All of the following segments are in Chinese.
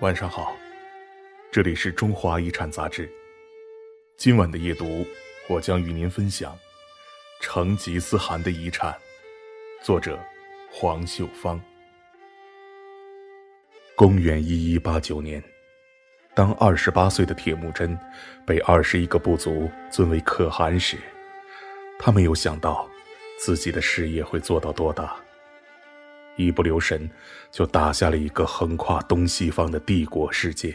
晚上好，这里是中华遗产杂志。今晚的夜读，我将与您分享成吉思汗的遗产，作者黄秀芳。公元一一八九年，当二十八岁的铁木真被二十一个部族尊为可汗时，他没有想到自己的事业会做到多大。一不留神，就打下了一个横跨东西方的帝国世界，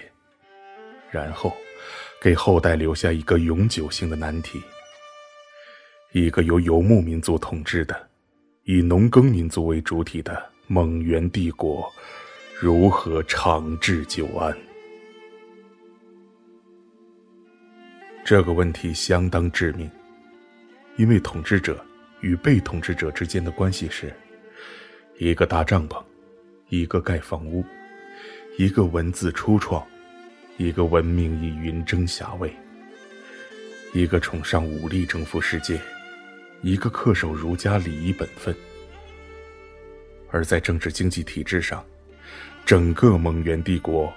然后给后代留下一个永久性的难题：一个由游牧民族统治的、以农耕民族为主体的蒙元帝国，如何长治久安？这个问题相当致命，因为统治者与被统治者之间的关系是。一个搭帐篷，一个盖房屋，一个文字初创，一个文明以云蒸霞蔚，一个崇尚武力征服世界，一个恪守儒家礼仪本分。而在政治经济体制上，整个蒙元帝国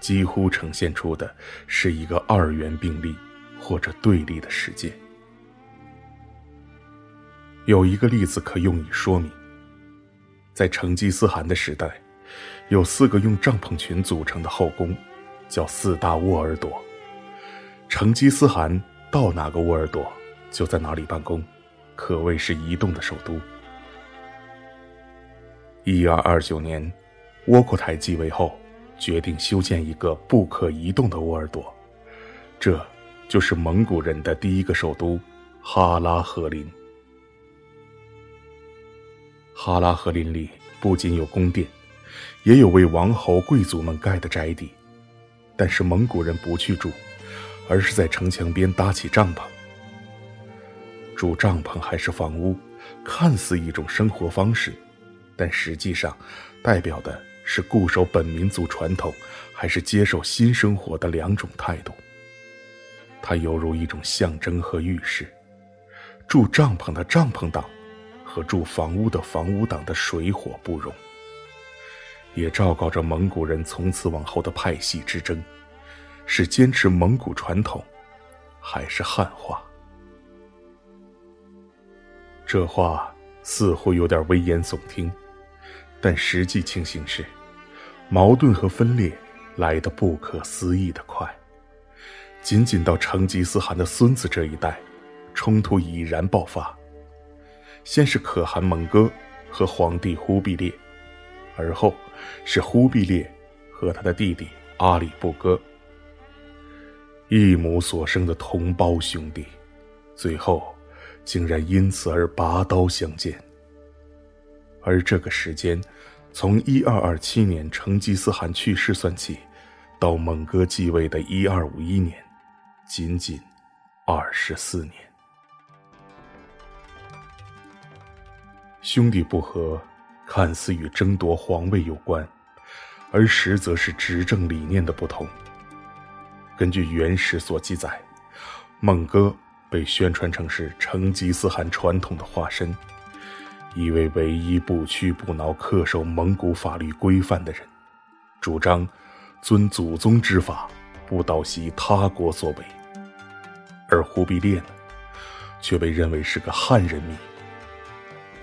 几乎呈现出的是一个二元并立或者对立的世界。有一个例子可用以说明。在成吉思汗的时代，有四个用帐篷群组成的后宫，叫四大沃尔朵。成吉思汗到哪个沃尔朵，就在哪里办公，可谓是移动的首都。一二二九年，窝阔台继位后，决定修建一个不可移动的沃尔朵，这就是蒙古人的第一个首都哈拉和林。哈拉和林里不仅有宫殿，也有为王侯贵族们盖的宅邸，但是蒙古人不去住，而是在城墙边搭起帐篷。住帐篷还是房屋，看似一种生活方式，但实际上代表的是固守本民族传统，还是接受新生活的两种态度。它犹如一种象征和预示。住帐篷的帐篷党。和住房屋的房屋党的水火不容，也昭告着蒙古人从此往后的派系之争：是坚持蒙古传统，还是汉化？这话似乎有点危言耸听，但实际情形是，矛盾和分裂来得不可思议的快。仅仅到成吉思汗的孙子这一代，冲突已然爆发。先是可汗蒙哥和皇帝忽必烈，而后是忽必烈和他的弟弟阿里不哥，一母所生的同胞兄弟，最后竟然因此而拔刀相见。而这个时间，从一二二七年成吉思汗去世算起，到蒙哥继位的一二五一年，仅仅二十四年。兄弟不和，看似与争夺皇位有关，而实则是执政理念的不同。根据原始所记载，孟哥被宣传成是成吉思汗传统的化身，一位唯一不屈不挠、恪守蒙古法律规范的人，主张遵祖宗之法，不蹈袭他国所为。而忽必烈呢，却被认为是个汉人迷。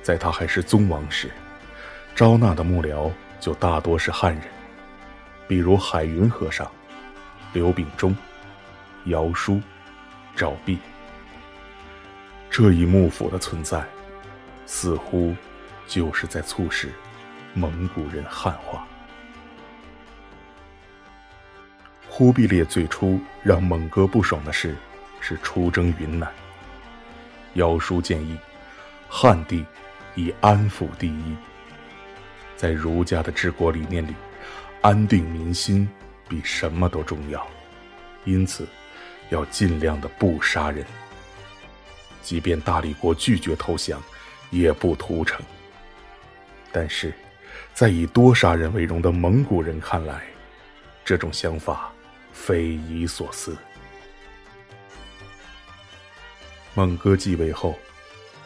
在他还是宗王时，招纳的幕僚就大多是汉人，比如海云和尚、刘秉忠、姚叔、赵弼。这一幕府的存在，似乎就是在促使蒙古人汉化。忽必烈最初让蒙哥不爽的事，是出征云南。姚叔建议，汉帝。以安抚第一，在儒家的治国理念里，安定民心比什么都重要，因此要尽量的不杀人。即便大理国拒绝投降，也不屠城。但是，在以多杀人为荣的蒙古人看来，这种想法匪夷所思。蒙哥继位后，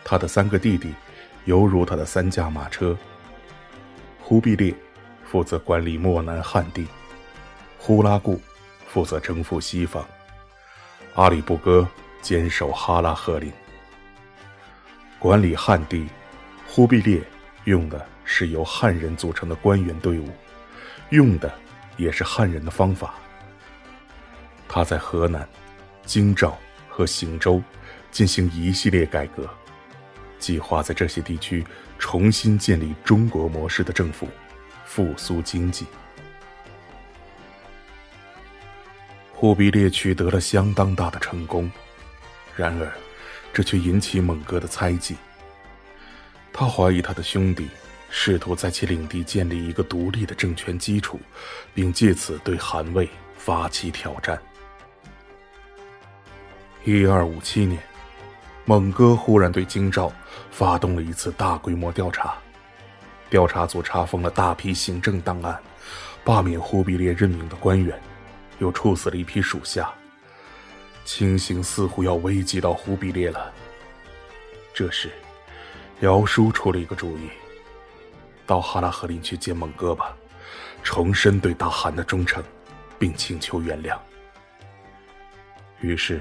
他的三个弟弟。犹如他的三驾马车。忽必烈负责管理漠南汉地，忽拉固负责征服西方，阿里不哥坚守哈拉赫林。管理汉地，忽必烈用的是由汉人组成的官员队伍，用的也是汉人的方法。他在河南、京兆和邢州进行一系列改革。计划在这些地区重新建立中国模式的政府，复苏经济。忽必烈取得了相当大的成功，然而，这却引起蒙哥的猜忌。他怀疑他的兄弟试图在其领地建立一个独立的政权基础，并借此对韩魏发起挑战。一二五七年。蒙哥忽然对京兆发动了一次大规模调查，调查组查封了大批行政档案，罢免忽必烈任命的官员，又处死了一批属下。情形似乎要危及到忽必烈了。这时，姚叔出了一个主意：到哈拉和林去见蒙哥吧，重申对大汗的忠诚，并请求原谅。于是。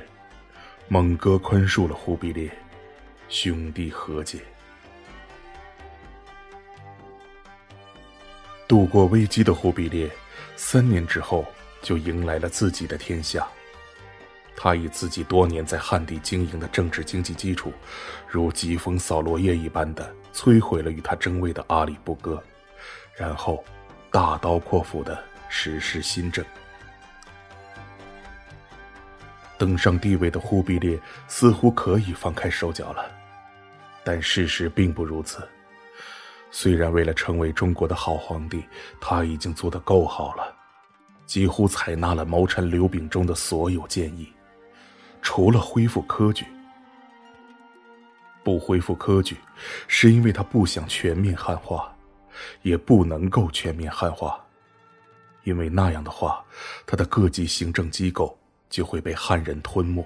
蒙哥宽恕了忽必烈，兄弟和解。度过危机的忽必烈，三年之后就迎来了自己的天下。他以自己多年在汉地经营的政治经济基础，如疾风扫落叶一般的摧毁了与他争位的阿里不哥，然后大刀阔斧的实施新政。登上帝位的忽必烈似乎可以放开手脚了，但事实并不如此。虽然为了成为中国的好皇帝，他已经做得够好了，几乎采纳了谋臣刘秉忠的所有建议，除了恢复科举。不恢复科举，是因为他不想全面汉化，也不能够全面汉化，因为那样的话，他的各级行政机构。就会被汉人吞没。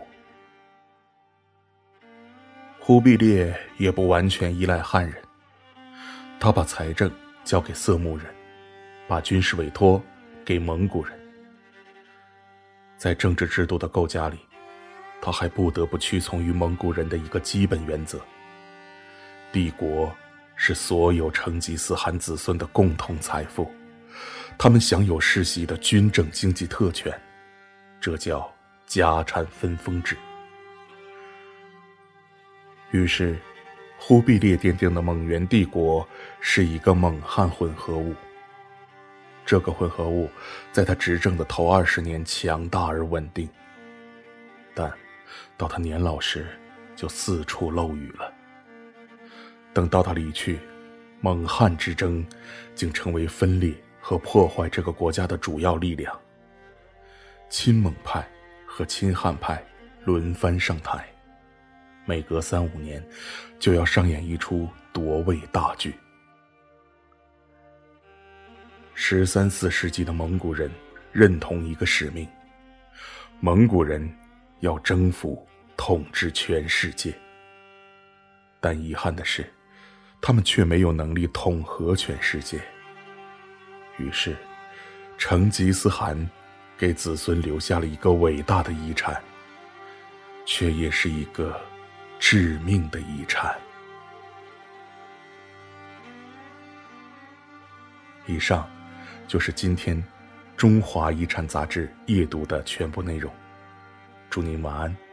忽必烈也不完全依赖汉人，他把财政交给色目人，把军事委托给蒙古人。在政治制度的构架里，他还不得不屈从于蒙古人的一个基本原则：帝国是所有成吉思汗子孙的共同财富，他们享有世袭的军政经济特权，这叫。家产分封制。于是，忽必烈奠定的蒙元帝国是一个蒙汉混合物。这个混合物在他执政的头二十年强大而稳定，但到他年老时就四处漏雨了。等到他离去，蒙汉之争竟成为分裂和破坏这个国家的主要力量。亲蒙派。和亲汉派轮番上台，每隔三五年就要上演一出夺位大剧。十三四世纪的蒙古人认同一个使命：蒙古人要征服、统治全世界。但遗憾的是，他们却没有能力统合全世界。于是，成吉思汗。给子孙留下了一个伟大的遗产，却也是一个致命的遗产。以上就是今天《中华遗产》杂志夜读的全部内容。祝您晚安。